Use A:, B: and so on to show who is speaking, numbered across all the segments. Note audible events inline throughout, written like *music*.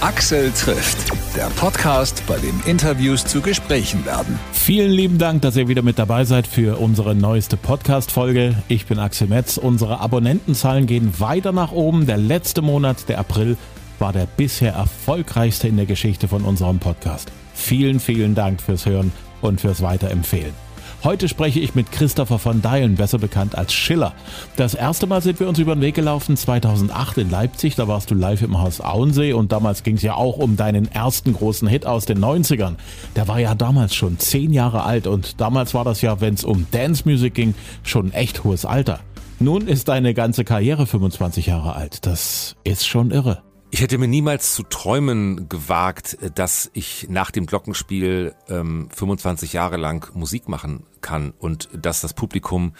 A: Axel trifft, der Podcast, bei dem Interviews zu Gesprächen werden.
B: Vielen lieben Dank, dass ihr wieder mit dabei seid für unsere neueste Podcast-Folge. Ich bin Axel Metz. Unsere Abonnentenzahlen gehen weiter nach oben. Der letzte Monat, der April, war der bisher erfolgreichste in der Geschichte von unserem Podcast. Vielen, vielen Dank fürs Hören und fürs Weiterempfehlen. Heute spreche ich mit Christopher von Deilen, besser bekannt als Schiller. Das erste Mal sind wir uns über den Weg gelaufen 2008 in Leipzig. Da warst du live im Haus Auensee und damals ging es ja auch um deinen ersten großen Hit aus den 90ern. Der war ja damals schon zehn Jahre alt und damals war das ja, wenn es um Dance Music ging, schon echt hohes Alter. Nun ist deine ganze Karriere 25 Jahre alt. Das ist schon irre.
C: Ich hätte mir niemals zu träumen gewagt, dass ich nach dem Glockenspiel ähm, 25 Jahre lang Musik machen kann und dass das Publikum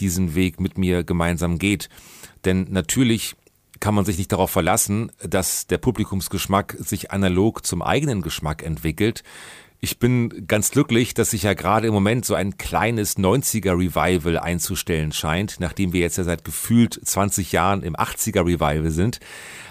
C: diesen Weg mit mir gemeinsam geht. Denn natürlich kann man sich nicht darauf verlassen, dass der Publikumsgeschmack sich analog zum eigenen Geschmack entwickelt. Ich bin ganz glücklich, dass sich ja gerade im Moment so ein kleines 90er Revival einzustellen scheint, nachdem wir jetzt ja seit gefühlt 20 Jahren im 80er Revival sind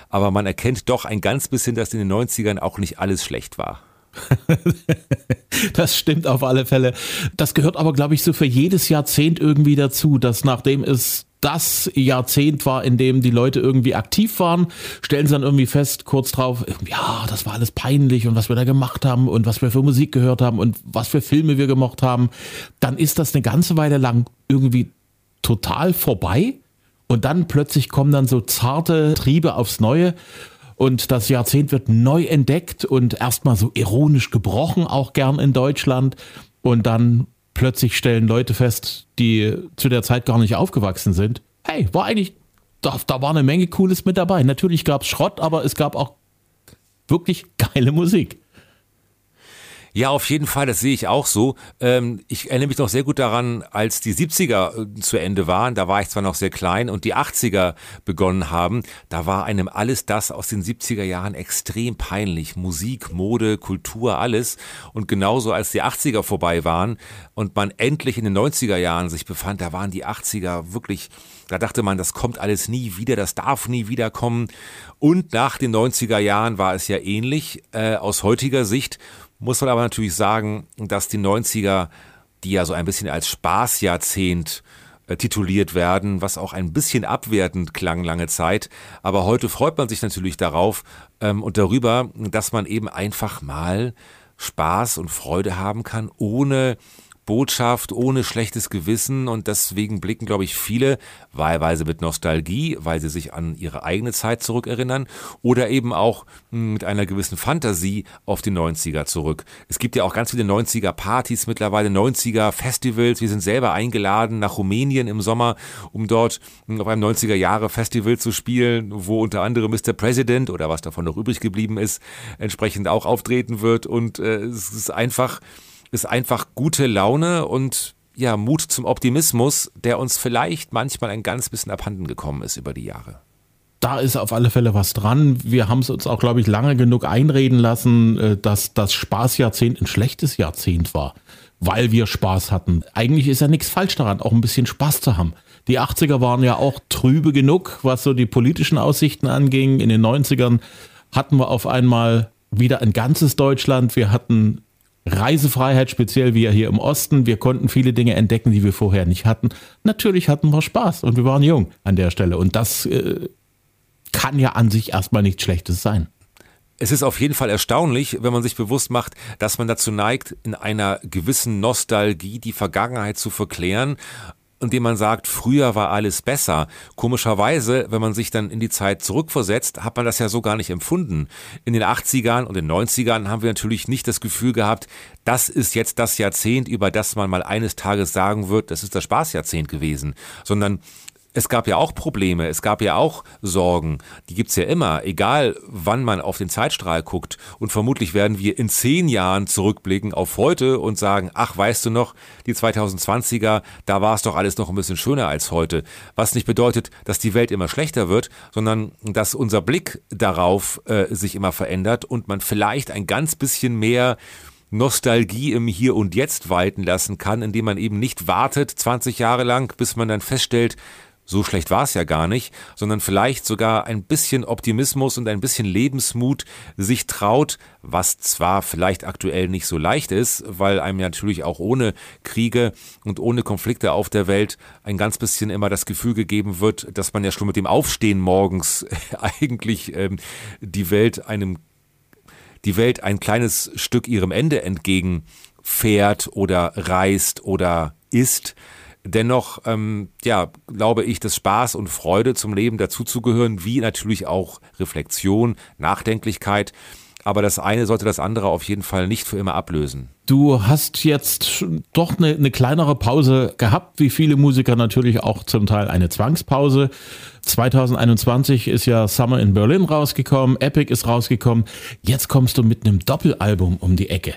C: aber man erkennt doch ein ganz bisschen, dass in den 90ern auch nicht alles schlecht war. *laughs*
B: das stimmt auf alle Fälle. Das gehört aber, glaube ich, so für jedes Jahrzehnt irgendwie dazu, dass nachdem es das Jahrzehnt war, in dem die Leute irgendwie aktiv waren, stellen sie dann irgendwie fest, kurz drauf, ja, das war alles peinlich und was wir da gemacht haben und was wir für Musik gehört haben und was für Filme wir gemocht haben, dann ist das eine ganze Weile lang irgendwie total vorbei und dann plötzlich kommen dann so zarte Triebe aufs Neue. Und das Jahrzehnt wird neu entdeckt und erstmal so ironisch gebrochen, auch gern in Deutschland. Und dann plötzlich stellen Leute fest, die zu der Zeit gar nicht aufgewachsen sind. Hey, war eigentlich, da, da war eine Menge Cooles mit dabei. Natürlich gab es Schrott, aber es gab auch wirklich geile Musik.
C: Ja, auf jeden Fall, das sehe ich auch so. Ähm, ich erinnere mich noch sehr gut daran, als die 70er äh, zu Ende waren, da war ich zwar noch sehr klein und die 80er begonnen haben, da war einem alles das aus den 70er Jahren extrem peinlich. Musik, Mode, Kultur, alles. Und genauso als die 80er vorbei waren und man endlich in den 90er Jahren sich befand, da waren die 80er wirklich da dachte man, das kommt alles nie wieder, das darf nie wiederkommen. Und nach den 90er Jahren war es ja ähnlich äh, aus heutiger Sicht. Muss man aber natürlich sagen, dass die 90er, die ja so ein bisschen als Spaßjahrzehnt äh, tituliert werden, was auch ein bisschen abwertend klang lange Zeit. Aber heute freut man sich natürlich darauf ähm, und darüber, dass man eben einfach mal Spaß und Freude haben kann, ohne Botschaft ohne schlechtes Gewissen und deswegen blicken, glaube ich, viele wahlweise mit Nostalgie, weil sie sich an ihre eigene Zeit zurückerinnern oder eben auch hm, mit einer gewissen Fantasie auf die 90er zurück. Es gibt ja auch ganz viele 90er Partys mittlerweile, 90er Festivals. Wir sind selber eingeladen nach Rumänien im Sommer, um dort hm, auf einem 90er Jahre Festival zu spielen, wo unter anderem Mr. President oder was davon noch übrig geblieben ist, entsprechend auch auftreten wird und äh, es ist einfach ist einfach gute Laune und ja, Mut zum Optimismus, der uns vielleicht manchmal ein ganz bisschen abhanden gekommen ist über die Jahre.
B: Da ist auf alle Fälle was dran. Wir haben es uns auch, glaube ich, lange genug einreden lassen, äh, dass das Spaßjahrzehnt ein schlechtes Jahrzehnt war, weil wir Spaß hatten. Eigentlich ist ja nichts falsch daran, auch ein bisschen Spaß zu haben. Die 80er waren ja auch trübe genug, was so die politischen Aussichten anging. In den 90ern hatten wir auf einmal wieder ein ganzes Deutschland. Wir hatten Reisefreiheit, speziell wir hier im Osten. Wir konnten viele Dinge entdecken, die wir vorher nicht hatten. Natürlich hatten wir Spaß und wir waren jung an der Stelle. Und das äh, kann ja an sich erstmal nichts Schlechtes sein.
C: Es ist auf jeden Fall erstaunlich, wenn man sich bewusst macht, dass man dazu neigt, in einer gewissen Nostalgie die Vergangenheit zu verklären indem man sagt, früher war alles besser. Komischerweise, wenn man sich dann in die Zeit zurückversetzt, hat man das ja so gar nicht empfunden. In den 80ern und den 90ern haben wir natürlich nicht das Gefühl gehabt, das ist jetzt das Jahrzehnt, über das man mal eines Tages sagen wird, das ist das Spaßjahrzehnt gewesen, sondern es gab ja auch Probleme, es gab ja auch Sorgen. Die gibt's ja immer, egal wann man auf den Zeitstrahl guckt. Und vermutlich werden wir in zehn Jahren zurückblicken auf heute und sagen, ach, weißt du noch, die 2020er, da war es doch alles noch ein bisschen schöner als heute. Was nicht bedeutet, dass die Welt immer schlechter wird, sondern dass unser Blick darauf äh, sich immer verändert und man vielleicht ein ganz bisschen mehr Nostalgie im Hier und Jetzt walten lassen kann, indem man eben nicht wartet 20 Jahre lang, bis man dann feststellt, so schlecht war es ja gar nicht, sondern vielleicht sogar ein bisschen Optimismus und ein bisschen Lebensmut sich traut, was zwar vielleicht aktuell nicht so leicht ist, weil einem natürlich auch ohne Kriege und ohne Konflikte auf der Welt ein ganz bisschen immer das Gefühl gegeben wird, dass man ja schon mit dem Aufstehen morgens *laughs* eigentlich ähm, die Welt einem die Welt ein kleines Stück ihrem Ende entgegenfährt oder reist oder ist. Dennoch, ähm, ja, glaube ich, dass Spaß und Freude zum Leben dazuzugehören, wie natürlich auch Reflexion, Nachdenklichkeit. Aber das eine sollte das andere auf jeden Fall nicht für immer ablösen.
B: Du hast jetzt doch eine, eine kleinere Pause gehabt, wie viele Musiker natürlich auch zum Teil eine Zwangspause. 2021 ist ja Summer in Berlin rausgekommen, Epic ist rausgekommen. Jetzt kommst du mit einem Doppelalbum um die Ecke.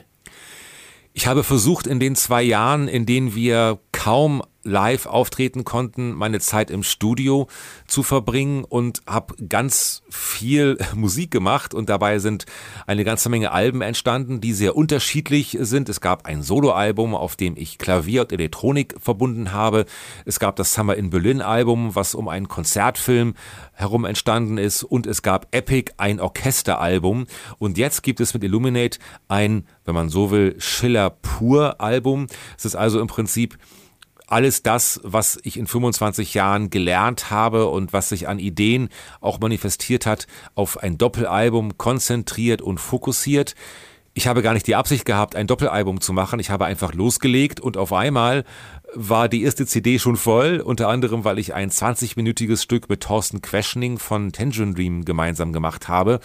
C: Ich habe versucht, in den zwei Jahren, in denen wir kaum live auftreten konnten, meine Zeit im Studio zu verbringen und habe ganz viel *laughs* Musik gemacht und dabei sind eine ganze Menge Alben entstanden, die sehr unterschiedlich sind. Es gab ein Soloalbum, auf dem ich Klavier und Elektronik verbunden habe. Es gab das Summer in Berlin Album, was um einen Konzertfilm herum entstanden ist und es gab Epic, ein Orchesteralbum und jetzt gibt es mit Illuminate ein, wenn man so will, Schiller pur Album. Es ist also im Prinzip alles das, was ich in 25 Jahren gelernt habe und was sich an Ideen auch manifestiert hat, auf ein Doppelalbum konzentriert und fokussiert. Ich habe gar nicht die Absicht gehabt, ein Doppelalbum zu machen. Ich habe einfach losgelegt und auf einmal war die erste CD schon voll, unter anderem, weil ich ein 20-minütiges Stück mit Thorsten Questioning von Tangerine Dream gemeinsam gemacht habe.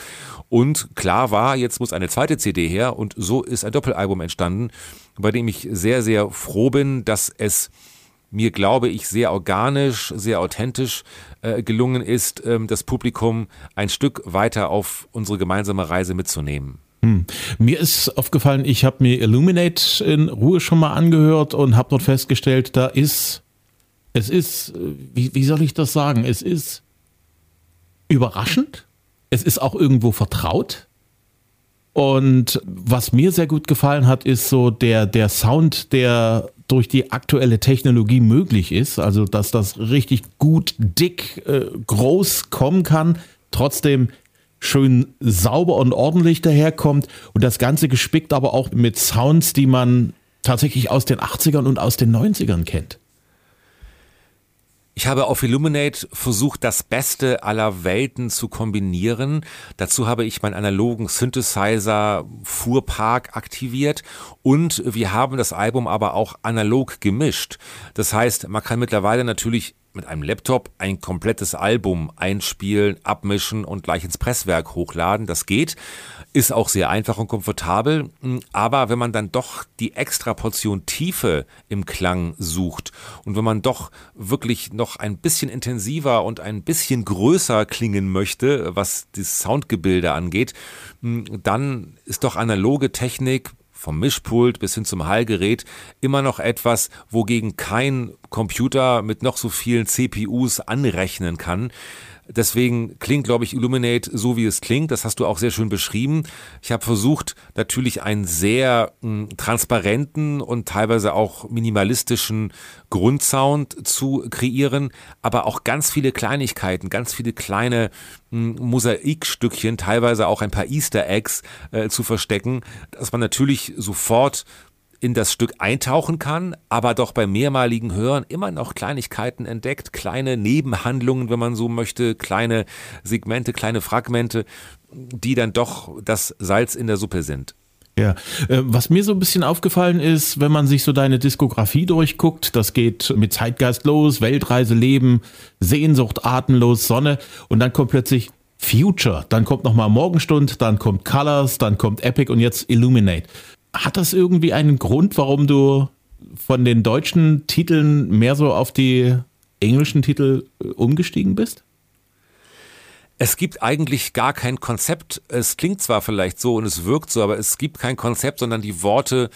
C: Und klar war, jetzt muss eine zweite CD her und so ist ein Doppelalbum entstanden, bei dem ich sehr, sehr froh bin, dass es mir, glaube ich, sehr organisch, sehr authentisch äh, gelungen ist, ähm, das Publikum ein Stück weiter auf unsere gemeinsame Reise mitzunehmen.
B: Hm. Mir ist aufgefallen, ich habe mir Illuminate in Ruhe schon mal angehört und habe dort festgestellt, da ist, es ist, äh, wie, wie soll ich das sagen, es ist überraschend, es ist auch irgendwo vertraut. Und was mir sehr gut gefallen hat, ist so der, der Sound, der durch die aktuelle Technologie möglich ist, also dass das richtig gut, dick, äh, groß kommen kann, trotzdem schön sauber und ordentlich daherkommt und das Ganze gespickt aber auch mit Sounds, die man tatsächlich aus den 80ern und aus den 90ern kennt.
C: Ich habe auf Illuminate versucht, das Beste aller Welten zu kombinieren. Dazu habe ich meinen analogen Synthesizer Fuhrpark aktiviert und wir haben das Album aber auch analog gemischt. Das heißt, man kann mittlerweile natürlich mit einem Laptop ein komplettes Album einspielen, abmischen und gleich ins Presswerk hochladen. Das geht, ist auch sehr einfach und komfortabel. Aber wenn man dann doch die extra Portion Tiefe im Klang sucht und wenn man doch wirklich noch ein bisschen intensiver und ein bisschen größer klingen möchte, was das Soundgebilde angeht, dann ist doch analoge Technik vom Mischpult bis hin zum Hallgerät immer noch etwas, wogegen kein Computer mit noch so vielen CPUs anrechnen kann. Deswegen klingt, glaube ich, Illuminate so, wie es klingt. Das hast du auch sehr schön beschrieben. Ich habe versucht, natürlich einen sehr mh, hm, transparenten und teilweise auch minimalistischen Grundsound zu kreieren, aber auch ganz viele Kleinigkeiten, ganz viele kleine mh, hm, Mosaikstückchen, teilweise auch ein paar Easter Eggs äh, zu verstecken, dass man natürlich sofort in das Stück eintauchen kann, aber doch beim mehrmaligen Hören immer noch Kleinigkeiten entdeckt, kleine Nebenhandlungen, wenn man so möchte, kleine Segmente, kleine Fragmente, die dann doch das Salz in der Suppe sind.
B: Ja, äh, was mir so ein bisschen aufgefallen ist, wenn man sich so deine Diskografie durchguckt, das geht mit Zeitgeist los, Weltreise, Leben, Sehnsucht, Atemlos, Sonne und dann kommt plötzlich Future, dann kommt nochmal Morgenstund, dann kommt Colors, dann kommt Epic und jetzt Illuminate. Hat das irgendwie einen Grund, warum du von den deutschen Titeln mehr so auf die englischen Titel äh, umgestiegen bist?
C: Es gibt eigentlich gar kein Konzept. Es klingt zwar vielleicht so und es wirkt so, aber es gibt kein Konzept, sondern die Worte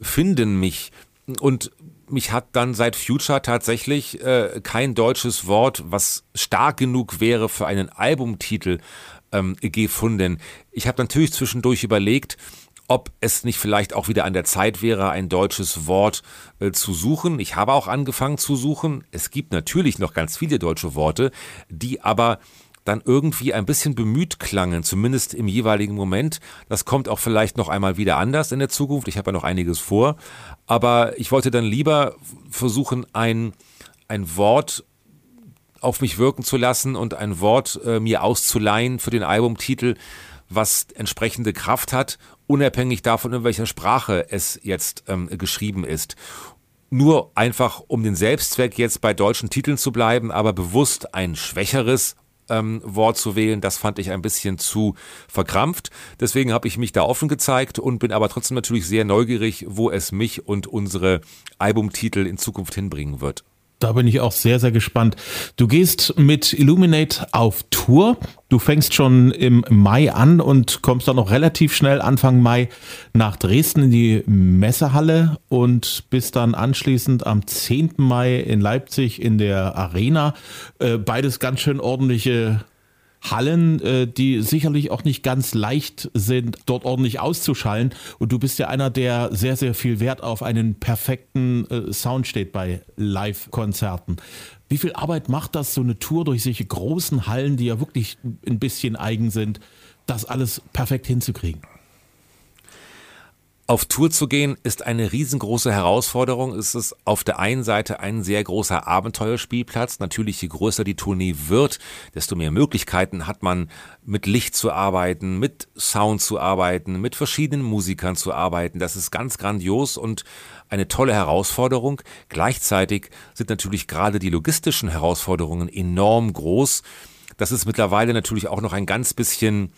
C: finden mich. Und mich hat dann seit Future tatsächlich äh, kein deutsches Wort, was stark genug wäre für einen Albumtitel, ähm, gefunden. Ich habe natürlich zwischendurch überlegt, ob es nicht vielleicht auch wieder an der Zeit wäre, ein deutsches Wort äh, zu suchen. Ich habe auch angefangen zu suchen. Es gibt natürlich noch ganz viele deutsche Worte, die aber dann irgendwie ein bisschen bemüht klangen, zumindest im jeweiligen Moment. Das kommt auch vielleicht noch einmal wieder anders in der Zukunft. Ich habe ja noch einiges vor. Aber ich wollte dann lieber versuchen, ein, ein Wort auf mich wirken zu lassen und ein Wort äh, mir auszuleihen für den Albumtitel, was entsprechende Kraft hat, unabhängig davon, in welcher Sprache es jetzt ähm, geschrieben ist. Nur einfach, um den Selbstzweck jetzt bei deutschen Titeln zu bleiben, aber bewusst ein schwächeres ähm, Wort zu wählen, das fand ich ein bisschen zu verkrampft. Deswegen habe ich mich da offen gezeigt und bin aber trotzdem natürlich sehr neugierig, wo es mich und unsere Albumtitel in Zukunft hinbringen wird.
B: Da bin ich auch sehr, sehr gespannt. Du gehst mit Illuminate auf Tour. Du fängst schon im Mai an und kommst dann noch relativ schnell Anfang Mai nach Dresden in die Messehalle und bist dann anschließend am 10. Mai in Leipzig in der Arena. Äh, beides ganz schön ordentliche Hallen, äh, die sicherlich auch nicht ganz leicht sind, dort ordentlich auszuschallen. Und du bist ja einer, der sehr, sehr viel Wert auf einen perfekten äh, Sound steht bei Live-Konzerten. Wie viel Arbeit macht das, so eine Tour durch solche großen Hallen, die ja wirklich ein bisschen eigen sind, das alles perfekt hinzukriegen?
C: Auf Tour zu gehen ist eine riesengroße Herausforderung. Es ist auf der einen Seite ein sehr großer Abenteuerspielplatz. Natürlich, je größer die Tournee wird, desto mehr Möglichkeiten hat man, mit Licht zu arbeiten, mit Sound zu arbeiten, mit verschiedenen Musikern zu arbeiten. Das ist ganz grandios und eine tolle Herausforderung. Gleichzeitig sind natürlich gerade die logistischen Herausforderungen enorm groß. Das ist mittlerweile natürlich auch noch ein ganz bisschen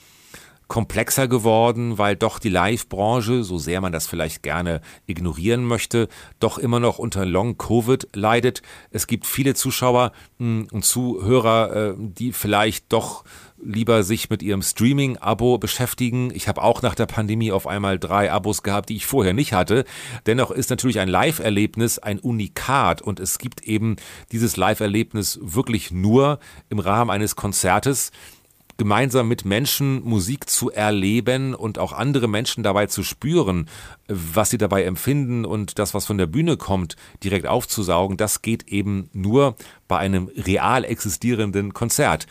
C: komplexer geworden, weil doch die Live-Branche, so sehr man das vielleicht gerne ignorieren möchte, doch immer noch unter Long-Covid leidet. Es gibt viele Zuschauer hm, und Zuhörer, äh, die vielleicht doch lieber sich mit ihrem Streaming-Abo beschäftigen. Ich habe auch nach der Pandemie auf einmal drei Abos gehabt, die ich vorher nicht hatte. Dennoch ist natürlich ein Live-Erlebnis ein Unikat und es gibt eben dieses Live-Erlebnis wirklich nur im Rahmen eines Konzertes gemeinsam mit Menschen Musik zu erleben und auch andere Menschen dabei zu spüren, was sie dabei empfinden und das, was von der Bühne kommt, direkt aufzusaugen, das geht eben nur bei einem real existierenden Konzert.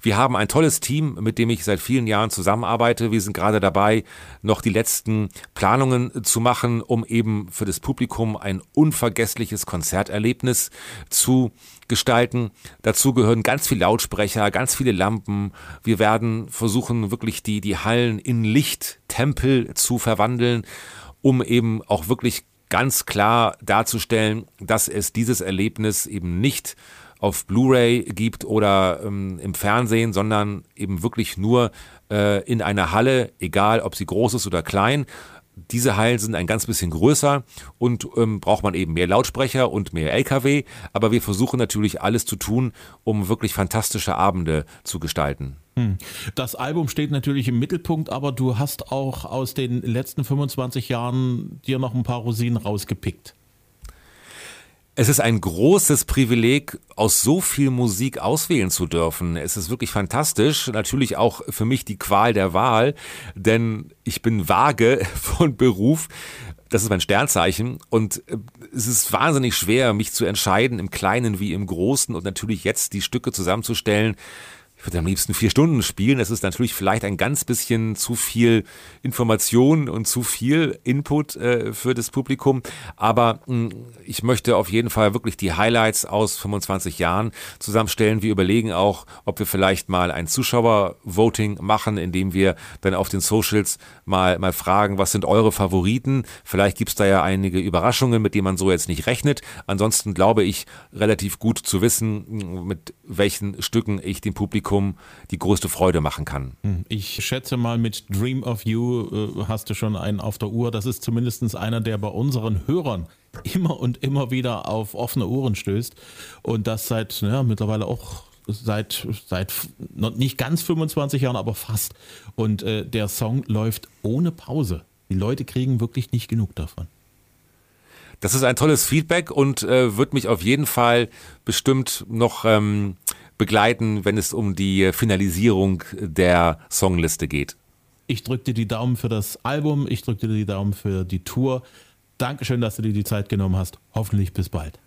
C: Wir haben ein tolles Team, mit dem ich seit vielen Jahren zusammenarbeite. Wir sind gerade dabei, noch die letzten Planungen zu machen, um eben für das Publikum ein unvergessliches Konzerterlebnis zu gestalten. Dazu gehören ganz viele Lautsprecher, ganz viele Lampen. Wir werden versuchen, wirklich die, die Hallen in Lichttempel zu verwandeln, um eben auch wirklich ganz klar darzustellen, dass es dieses Erlebnis eben nicht auf Blu-ray gibt oder ähm, im Fernsehen, sondern eben wirklich nur äh, in einer Halle, egal ob sie groß ist oder klein. Diese Hallen sind ein ganz bisschen größer und ähm, braucht man eben mehr Lautsprecher und mehr LKW. Aber wir versuchen natürlich alles zu tun, um wirklich fantastische Abende zu gestalten. Hm.
B: Das Album steht natürlich im Mittelpunkt, aber du hast auch aus den letzten 25 Jahren dir noch ein paar Rosinen rausgepickt.
C: Es ist ein großes Privileg, aus so viel Musik auswählen zu dürfen. Es ist wirklich fantastisch. Natürlich auch für mich die Qual der Wahl, denn ich bin vage *laughs* von Beruf. Das ist mein Sternzeichen und äh, es ist wahnsinnig schwer, mich zu entscheiden im Kleinen wie im Großen und natürlich jetzt die Stücke zusammenzustellen, ich würde am liebsten vier Stunden spielen. Das ist natürlich vielleicht ein ganz bisschen zu viel Information und zu viel Input äh, für das Publikum. Aber mh, hm, ich möchte auf jeden Fall wirklich die Highlights aus 25 Jahren zusammenstellen. Wir überlegen auch, ob wir vielleicht mal ein Zuschauer-Voting machen, indem wir dann auf den Socials mal, mal fragen, was sind eure Favoriten? Vielleicht gibt's da ja einige Überraschungen, mit denen man so jetzt nicht rechnet. Ansonsten glaube ich, relativ gut zu wissen, mit welchen Stücken ich dem Publikum Publikum die größte Freude machen kann.
B: Hm, ich schätze mal, mit Dream of You äh, hast du schon einen auf der Uhr. Das ist zumindest einer, der bei unseren Hörern immer und immer wieder auf offene Ohren stößt. Und das seit ja, mittlerweile auch seit, seit nicht ganz 25 Jahren, aber fast. Und äh, der Song läuft ohne Pause. Die Leute kriegen wirklich nicht genug davon.
C: Das ist ein tolles Feedback und äh, wird mich auf jeden Fall bestimmt noch ähm, begleiten, wenn es um die Finalisierung der Songliste geht.
B: Ich drücke dir die Daumen für das Album, ich drücke dir die Daumen für die Tour. Dankeschön, dass du dir die Zeit genommen hast. Hoffentlich bis bald.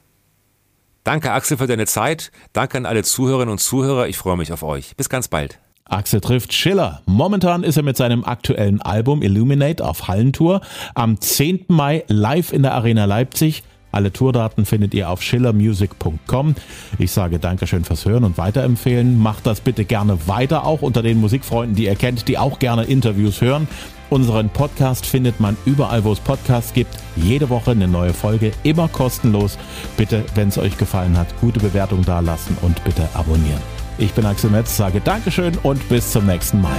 C: Danke, Axel, für deine Zeit. Danke an alle Zuhörerinnen und Zuhörer. Ich freue mich auf euch. Bis ganz bald.
B: Axel trifft Schiller. Momentan ist er mit seinem aktuellen Album Illuminate auf Hallentour. Am 10. Mai live in der Arena Leipzig. Alle Tourdaten findet ihr auf schillermusic.com. Ich sage Dankeschön fürs Hören und weiterempfehlen. Macht das bitte gerne weiter, auch unter den Musikfreunden, die ihr kennt, die auch gerne Interviews hören. Unseren Podcast findet man überall, wo es Podcasts gibt. Jede Woche eine neue Folge, immer kostenlos. Bitte, wenn es euch gefallen hat, gute Bewertung dalassen und bitte abonnieren. Ich bin Axel Metz, sage Dankeschön und bis zum nächsten Mal.